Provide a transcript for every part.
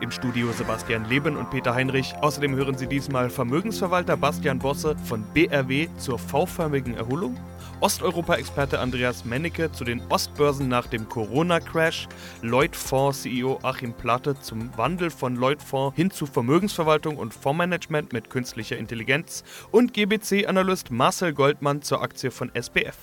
Im Studio Sebastian Leben und Peter Heinrich. Außerdem hören Sie diesmal Vermögensverwalter Bastian Bosse von BRW zur V-förmigen Erholung, Osteuropa-Experte Andreas Mennecke zu den Ostbörsen nach dem Corona-Crash, Lloyd-Fonds-CEO Achim Platte zum Wandel von Lloyd-Fonds hin zu Vermögensverwaltung und Fondsmanagement mit künstlicher Intelligenz und GBC-Analyst Marcel Goldmann zur Aktie von SBF.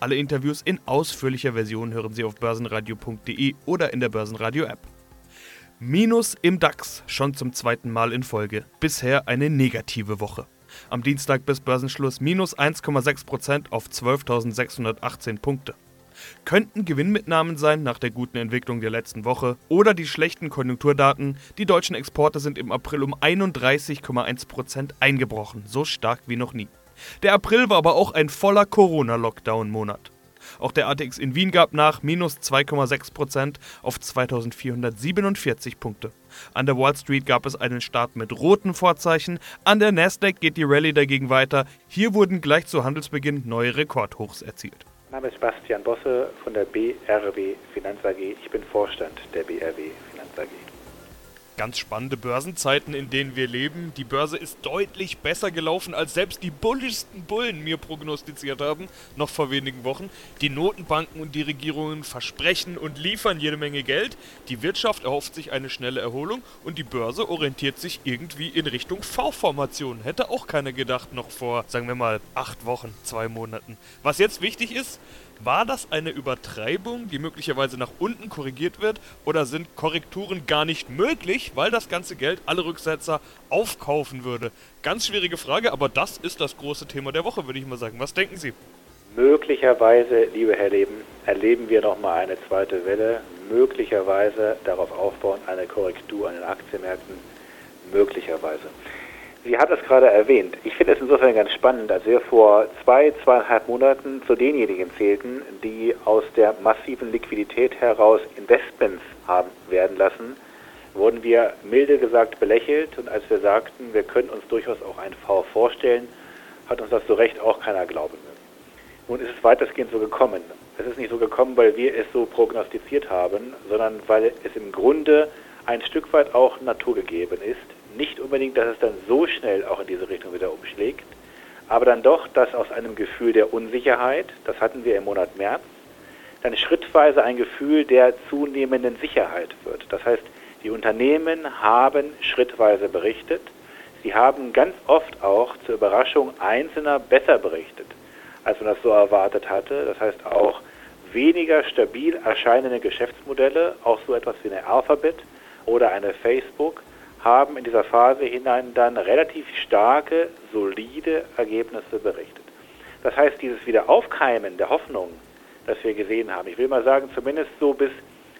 Alle Interviews in ausführlicher Version hören Sie auf börsenradio.de oder in der Börsenradio-App. Minus im DAX, schon zum zweiten Mal in Folge. Bisher eine negative Woche. Am Dienstag bis Börsenschluss minus 1,6% auf 12.618 Punkte. Könnten Gewinnmitnahmen sein nach der guten Entwicklung der letzten Woche oder die schlechten Konjunkturdaten. Die deutschen Exporte sind im April um 31,1% eingebrochen, so stark wie noch nie. Der April war aber auch ein voller Corona-Lockdown-Monat. Auch der ATX in Wien gab nach minus 2,6% auf 2447 Punkte. An der Wall Street gab es einen Start mit roten Vorzeichen, an der Nasdaq geht die Rallye dagegen weiter. Hier wurden gleich zu Handelsbeginn neue Rekordhochs erzielt. Mein Name ist Bastian Bosse von der BRW Finanz AG. Ich bin Vorstand der BRW Finanz AG ganz spannende Börsenzeiten, in denen wir leben. Die Börse ist deutlich besser gelaufen, als selbst die bullischsten Bullen mir prognostiziert haben, noch vor wenigen Wochen. Die Notenbanken und die Regierungen versprechen und liefern jede Menge Geld. Die Wirtschaft erhofft sich eine schnelle Erholung und die Börse orientiert sich irgendwie in Richtung V-Formation. Hätte auch keiner gedacht, noch vor, sagen wir mal, acht Wochen, zwei Monaten. Was jetzt wichtig ist, war das eine Übertreibung, die möglicherweise nach unten korrigiert wird, oder sind Korrekturen gar nicht möglich, weil das ganze Geld alle Rücksetzer aufkaufen würde? Ganz schwierige Frage, aber das ist das große Thema der Woche, würde ich mal sagen. Was denken Sie? Möglicherweise, liebe Herr Leben, erleben wir nochmal eine zweite Welle. Möglicherweise darauf aufbauend eine Korrektur an den Aktienmärkten. Möglicherweise. Sie hat es gerade erwähnt. Ich finde es insofern ganz spannend, als wir vor zwei, zweieinhalb Monaten zu denjenigen zählten, die aus der massiven Liquidität heraus Investments haben werden lassen, wurden wir milde gesagt belächelt und als wir sagten, wir können uns durchaus auch ein V vorstellen, hat uns das so recht auch keiner glauben mögen. Nun ist es weitestgehend so gekommen. Es ist nicht so gekommen, weil wir es so prognostiziert haben, sondern weil es im Grunde ein Stück weit auch naturgegeben ist, nicht unbedingt, dass es dann so schnell auch in diese Richtung wieder umschlägt, aber dann doch, dass aus einem Gefühl der Unsicherheit, das hatten wir im Monat März, dann schrittweise ein Gefühl der zunehmenden Sicherheit wird. Das heißt, die Unternehmen haben schrittweise berichtet. Sie haben ganz oft auch zur Überraschung Einzelner besser berichtet, als man das so erwartet hatte. Das heißt auch weniger stabil erscheinende Geschäftsmodelle, auch so etwas wie eine Alphabet oder eine Facebook, haben in dieser Phase hinein dann relativ starke, solide Ergebnisse berichtet. Das heißt, dieses Wiederaufkeimen der Hoffnung, das wir gesehen haben, ich will mal sagen, zumindest so bis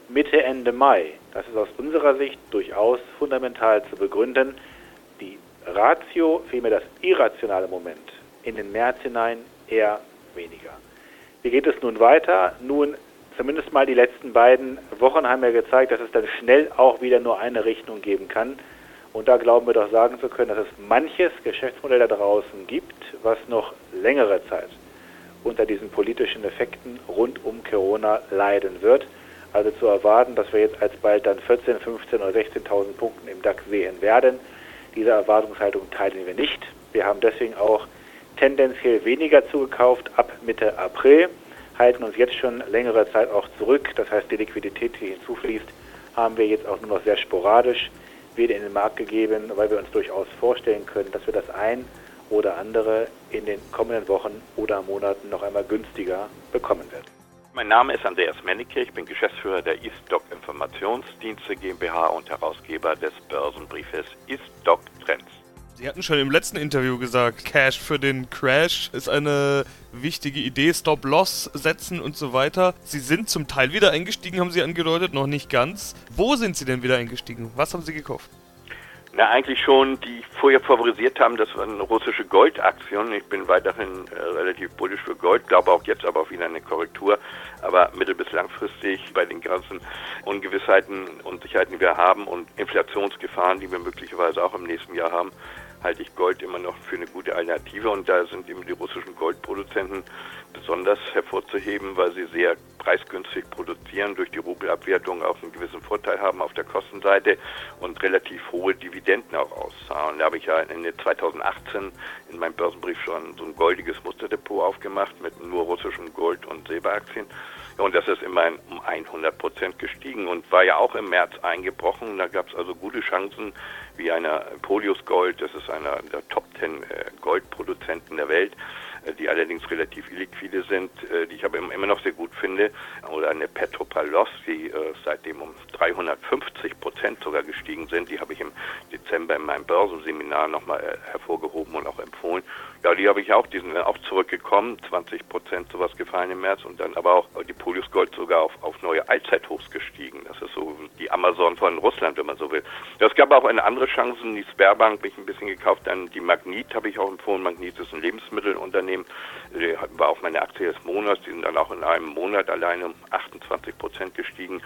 Mitte, Ende Mai, das ist aus unserer Sicht durchaus fundamental zu begründen. Die Ratio, vielmehr das irrationale Moment in den März hinein eher weniger. Wie geht es nun weiter? Nun, zumindest mal die letzten beiden Wochen haben ja gezeigt, dass es dann schnell auch wieder nur eine Richtung geben kann. Und da glauben wir doch sagen zu können, dass es manches Geschäftsmodell da draußen gibt, was noch längere Zeit unter diesen politischen Effekten rund um Corona leiden wird. Also zu erwarten, dass wir jetzt alsbald dann 14, 15 oder 16.000 Punkten im DAX sehen werden. Diese Erwartungshaltung teilen wir nicht. Wir haben deswegen auch tendenziell weniger zugekauft ab Mitte April, halten uns jetzt schon längere Zeit auch zurück. Das heißt, die Liquidität, die hinzufließt, haben wir jetzt auch nur noch sehr sporadisch wieder in den Markt gegeben, weil wir uns durchaus vorstellen können, dass wir das ein oder andere in den kommenden Wochen oder Monaten noch einmal günstiger bekommen werden. Mein Name ist Andreas Mennecke, ich bin Geschäftsführer der ISTOC Informationsdienste GmbH und Herausgeber des Börsenbriefes ISTOC Trends. Sie hatten schon im letzten Interview gesagt, Cash für den Crash ist eine wichtige Idee, Stop-Loss setzen und so weiter. Sie sind zum Teil wieder eingestiegen, haben Sie angedeutet, noch nicht ganz. Wo sind Sie denn wieder eingestiegen? Was haben Sie gekauft? Na, eigentlich schon, die vorher favorisiert haben, das waren russische Goldaktien. Ich bin weiterhin äh, relativ bullisch für Gold, glaube auch jetzt aber auf wieder eine Korrektur. Aber mittel- bis langfristig bei den ganzen Ungewissheiten und Sicherheiten, die wir haben und Inflationsgefahren, die wir möglicherweise auch im nächsten Jahr haben, halte ich Gold immer noch für eine gute Alternative und da sind eben die russischen Goldproduzenten besonders hervorzuheben, weil sie sehr preisgünstig produzieren, durch die Rubelabwertung auch einen gewissen Vorteil haben auf der Kostenseite und relativ hohe Dividenden auch auszahlen. Da habe ich ja Ende 2018 in meinem Börsenbrief schon so ein goldiges Musterdepot aufgemacht mit nur russischem Gold und Silberaktien. Und das ist immerhin um 100 Prozent gestiegen und war ja auch im März eingebrochen. Da gab es also gute Chancen, wie einer Polius Gold, das ist einer der Top 10 äh, Goldproduzenten der Welt, die allerdings relativ illiquide sind, äh, die ich aber immer noch sehr gut finde, oder eine Petropalos, die seitdem um 350 Prozent sogar gestiegen sind. Die habe ich im Dezember in meinem Börsenseminar nochmal hervorgehoben und auch empfohlen. Ja, die habe ich auch, die sind auch zurückgekommen, 20 Prozent sowas gefallen im März und dann aber auch die Polius Gold sogar auf, auf neue Allzeithochs gestiegen. Das ist so die Amazon von Russland, wenn man so will. Es gab auch eine andere Chance, die Sperrbank habe ich ein bisschen gekauft, dann die Magnit habe ich auch empfohlen. Magnit ist ein Lebensmittelunternehmen, die war auch meine Aktie des Monats, die sind dann auch in einem Monat alleine um 28 Prozent gestiegen.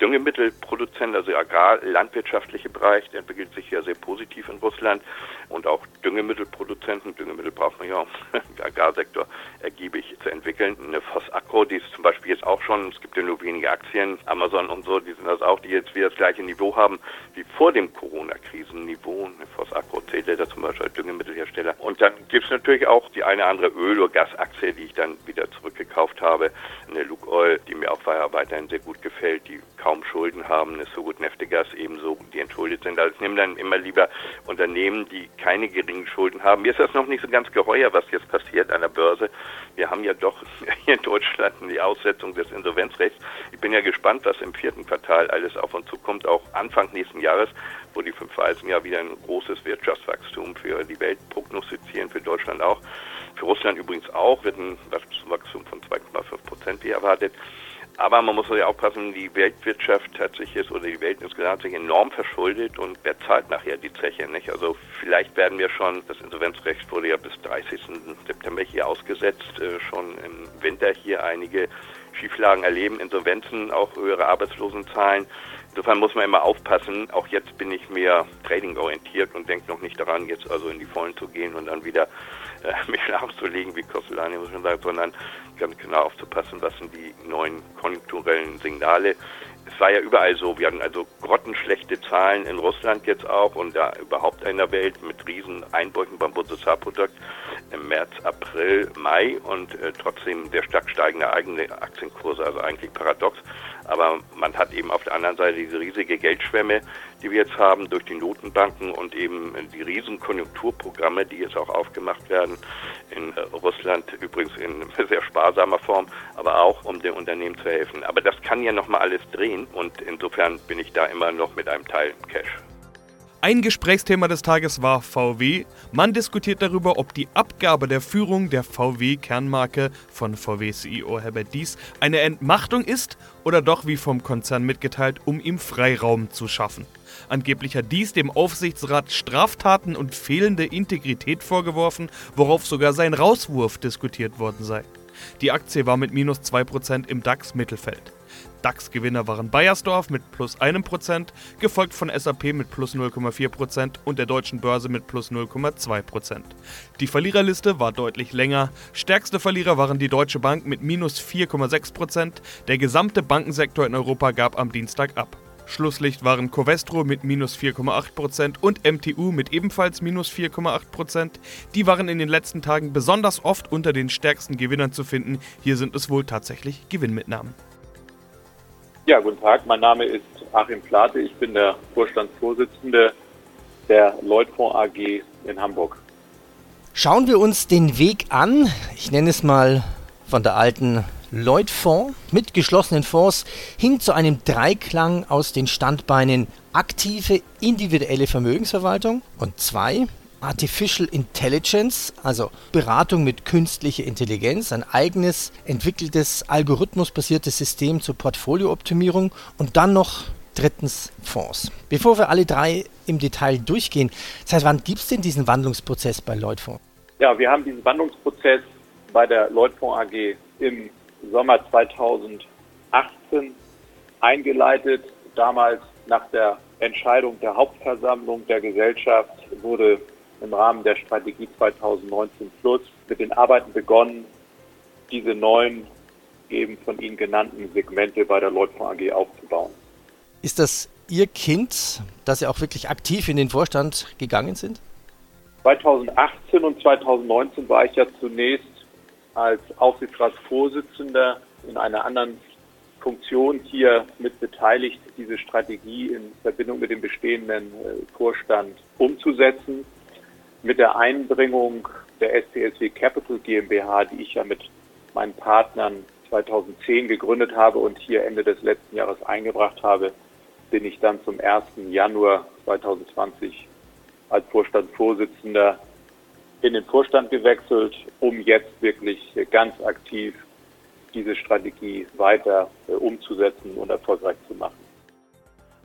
Düngemittelproduzent, also agrar-landwirtschaftliche Bereich, der entwickelt sich ja sehr positiv in Russland und auch Düngemittelproduzenten, Düngemittel braucht man ja auch im Agrarsektor ergiebig zu entwickeln. Eine Fosagro, die ist zum Beispiel jetzt auch schon, es gibt ja nur wenige Aktien, Amazon und so, die sind das auch, die jetzt wieder das gleiche Niveau haben wie vor dem Corona-Krisenniveau. Eine Fosagro zählt ja da zum Beispiel als Düngemittelhersteller. Und dann gibt es natürlich auch die eine andere Öl- oder Gasaktie, die ich dann wieder zurückgekauft habe. Eine Lukoil, die mir auch weiterhin sehr gut gefällt, die kaum Schulden haben. Eine Sogut Neftegas ebenso, die entschuldet sind. Also ich nehme dann immer lieber Unternehmen, die keine geringen Schulden haben. Mir ist das noch nicht so ganz geheuer, was jetzt passiert an der Börse. Wir haben ja doch hier in Deutschland die Aussetzung des Insolvenzrechts. Ich bin ja gespannt, was im vierten Quartal alles auf uns zukommt, auch Anfang nächsten Jahres, wo die fünf Weißen ja wieder ein großes Wirtschaftswachstum für die Welt prognostizieren, für Deutschland auch. Für Russland übrigens auch wird ein Wachstum von 2,5 Prozent erwartet. Aber man muss ja aufpassen, die Weltwirtschaft hat sich jetzt oder die Welt insgesamt sich enorm verschuldet und wer zahlt nachher die Zeche, nicht? Also vielleicht werden wir schon, das Insolvenzrecht wurde ja bis 30. September hier ausgesetzt, äh, schon im Winter hier einige Schieflagen erleben, Insolvenzen, auch höhere Arbeitslosenzahlen. Insofern muss man immer aufpassen. Auch jetzt bin ich mehr trading-orientiert und denke noch nicht daran, jetzt also in die Vollen zu gehen und dann wieder äh, mich nachzulegen, wie Kostolani muss man sagen, sondern ganz genau aufzupassen, was sind die neuen konjunkturellen Signale. Es war ja überall so, wir hatten also grottenschlechte Zahlen in Russland jetzt auch und da überhaupt in der Welt mit riesen Einbrüchen beim Bruttosozialprodukt im März, April, Mai und äh, trotzdem sehr stark steigende eigene Aktienkurse, also eigentlich paradox. Aber man hat eben auf der anderen Seite diese riesige Geldschwemme, die wir jetzt haben durch die Notenbanken und eben die riesen Konjunkturprogramme, die jetzt auch aufgemacht werden in äh, Russland, übrigens in sehr sparsamer Form, aber auch um den Unternehmen zu helfen. Aber das kann ja nochmal alles drehen und insofern bin ich da immer noch mit einem Teil Cash. Ein Gesprächsthema des Tages war VW. Man diskutiert darüber, ob die Abgabe der Führung der VW-Kernmarke von VW-CEO Herbert Dies eine Entmachtung ist oder doch wie vom Konzern mitgeteilt, um ihm Freiraum zu schaffen. Angeblich hat dies dem Aufsichtsrat Straftaten und fehlende Integrität vorgeworfen, worauf sogar sein Rauswurf diskutiert worden sei. Die Aktie war mit minus 2% im DAX-Mittelfeld. DAX-Gewinner waren Bayersdorf mit plus 1%, gefolgt von SAP mit plus 0,4% und der deutschen Börse mit plus 0,2%. Die Verliererliste war deutlich länger. Stärkste Verlierer waren die Deutsche Bank mit minus 4,6%. Der gesamte Bankensektor in Europa gab am Dienstag ab. Schlusslicht waren Covestro mit minus 4,8% und MTU mit ebenfalls minus 4,8%. Die waren in den letzten Tagen besonders oft unter den stärksten Gewinnern zu finden. Hier sind es wohl tatsächlich Gewinnmitnahmen. Ja, guten Tag. Mein Name ist Achim Plate. Ich bin der Vorstandsvorsitzende der Leutfonds AG in Hamburg. Schauen wir uns den Weg an. Ich nenne es mal von der alten Lloyd-Fonds mit geschlossenen Fonds hin zu einem Dreiklang aus den Standbeinen aktive individuelle Vermögensverwaltung und zwei Artificial Intelligence, also Beratung mit künstlicher Intelligenz, ein eigenes entwickeltes algorithmusbasiertes System zur Portfoliooptimierung und dann noch drittens Fonds. Bevor wir alle drei im Detail durchgehen, seit wann gibt es denn diesen Wandlungsprozess bei Lloydfonds? Ja, wir haben diesen Wandlungsprozess bei der Lloydfonds AG im Sommer 2018 eingeleitet. Damals nach der Entscheidung der Hauptversammlung der Gesellschaft wurde im Rahmen der Strategie 2019 Plus mit den Arbeiten begonnen, diese neuen eben von Ihnen genannten Segmente bei der Lloydfonds AG aufzubauen. Ist das Ihr Kind, dass Sie auch wirklich aktiv in den Vorstand gegangen sind? 2018 und 2019 war ich ja zunächst als Aufsichtsratsvorsitzender in einer anderen Funktion hier mit beteiligt, diese Strategie in Verbindung mit dem bestehenden äh, Vorstand umzusetzen. Mit der Einbringung der SPSW Capital GmbH, die ich ja mit meinen Partnern 2010 gegründet habe und hier Ende des letzten Jahres eingebracht habe, bin ich dann zum 1. Januar 2020 als Vorstandsvorsitzender in den Vorstand gewechselt, um jetzt wirklich ganz aktiv diese Strategie weiter äh, umzusetzen und erfolgreich zu machen.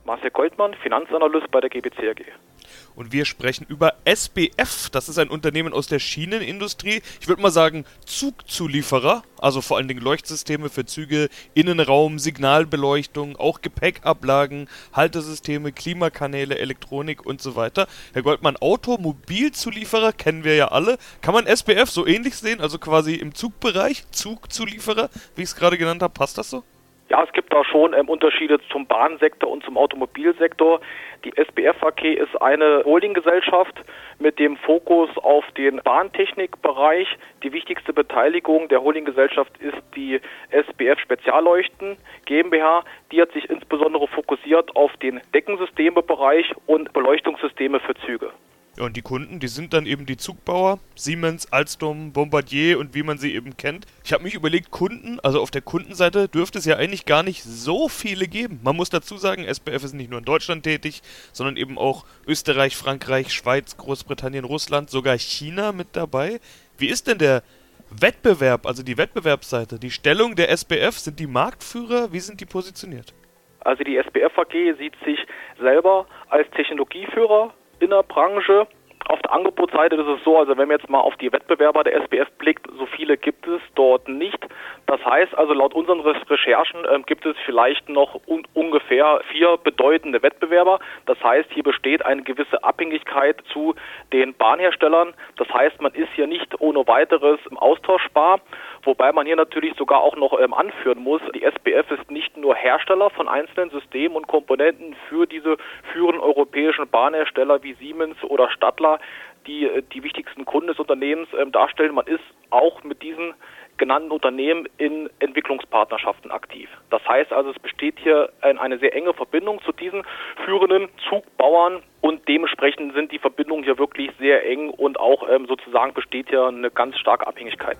Marcel Goldmann, Finanzanalyst bei der GBC AG und wir sprechen über SBF. Das ist ein Unternehmen aus der Schienenindustrie. Ich würde mal sagen Zugzulieferer, also vor allen Dingen Leuchtsysteme für Züge, Innenraum, Signalbeleuchtung, auch Gepäckablagen, Haltesysteme, Klimakanäle, Elektronik und so weiter. Herr Goldmann, Automobilzulieferer kennen wir ja alle. Kann man SBF so ähnlich sehen, also quasi im Zugbereich, Zugzulieferer, wie ich es gerade genannt habe? Passt das so? Ja, es gibt da schon ähm, Unterschiede zum Bahnsektor und zum Automobilsektor. Die SBF AG ist eine Holdinggesellschaft mit dem Fokus auf den Bahntechnikbereich. Die wichtigste Beteiligung der Holdinggesellschaft ist die SBF Spezialleuchten GmbH. Die hat sich insbesondere fokussiert auf den Deckensystemebereich und Beleuchtungssysteme für Züge. Ja, und die Kunden, die sind dann eben die Zugbauer, Siemens, Alstom, Bombardier und wie man sie eben kennt. Ich habe mich überlegt, Kunden, also auf der Kundenseite dürfte es ja eigentlich gar nicht so viele geben. Man muss dazu sagen, SBF ist nicht nur in Deutschland tätig, sondern eben auch Österreich, Frankreich, Schweiz, Großbritannien, Russland, sogar China mit dabei. Wie ist denn der Wettbewerb, also die Wettbewerbsseite, die Stellung der SBF? Sind die Marktführer? Wie sind die positioniert? Also die SBF AG sieht sich selber als Technologieführer in der Branche. Auf der Angebotsseite ist es so, also wenn man jetzt mal auf die Wettbewerber der SBF blickt, so viele gibt es dort nicht. Das heißt also laut unseren Recherchen äh, gibt es vielleicht noch un ungefähr vier bedeutende Wettbewerber. Das heißt, hier besteht eine gewisse Abhängigkeit zu den Bahnherstellern. Das heißt, man ist hier nicht ohne weiteres austauschbar. Wobei man hier natürlich sogar auch noch ähm, anführen muss, die SBF ist nicht nur Hersteller von einzelnen Systemen und Komponenten für diese führenden europäischen Bahnhersteller wie Siemens oder Stadler, die äh, die wichtigsten Kunden des Unternehmens ähm, darstellen. Man ist auch mit diesen genannten Unternehmen in Entwicklungspartnerschaften aktiv. Das heißt also, es besteht hier eine sehr enge Verbindung zu diesen führenden Zugbauern und dementsprechend sind die Verbindungen hier wirklich sehr eng und auch ähm, sozusagen besteht hier eine ganz starke Abhängigkeit.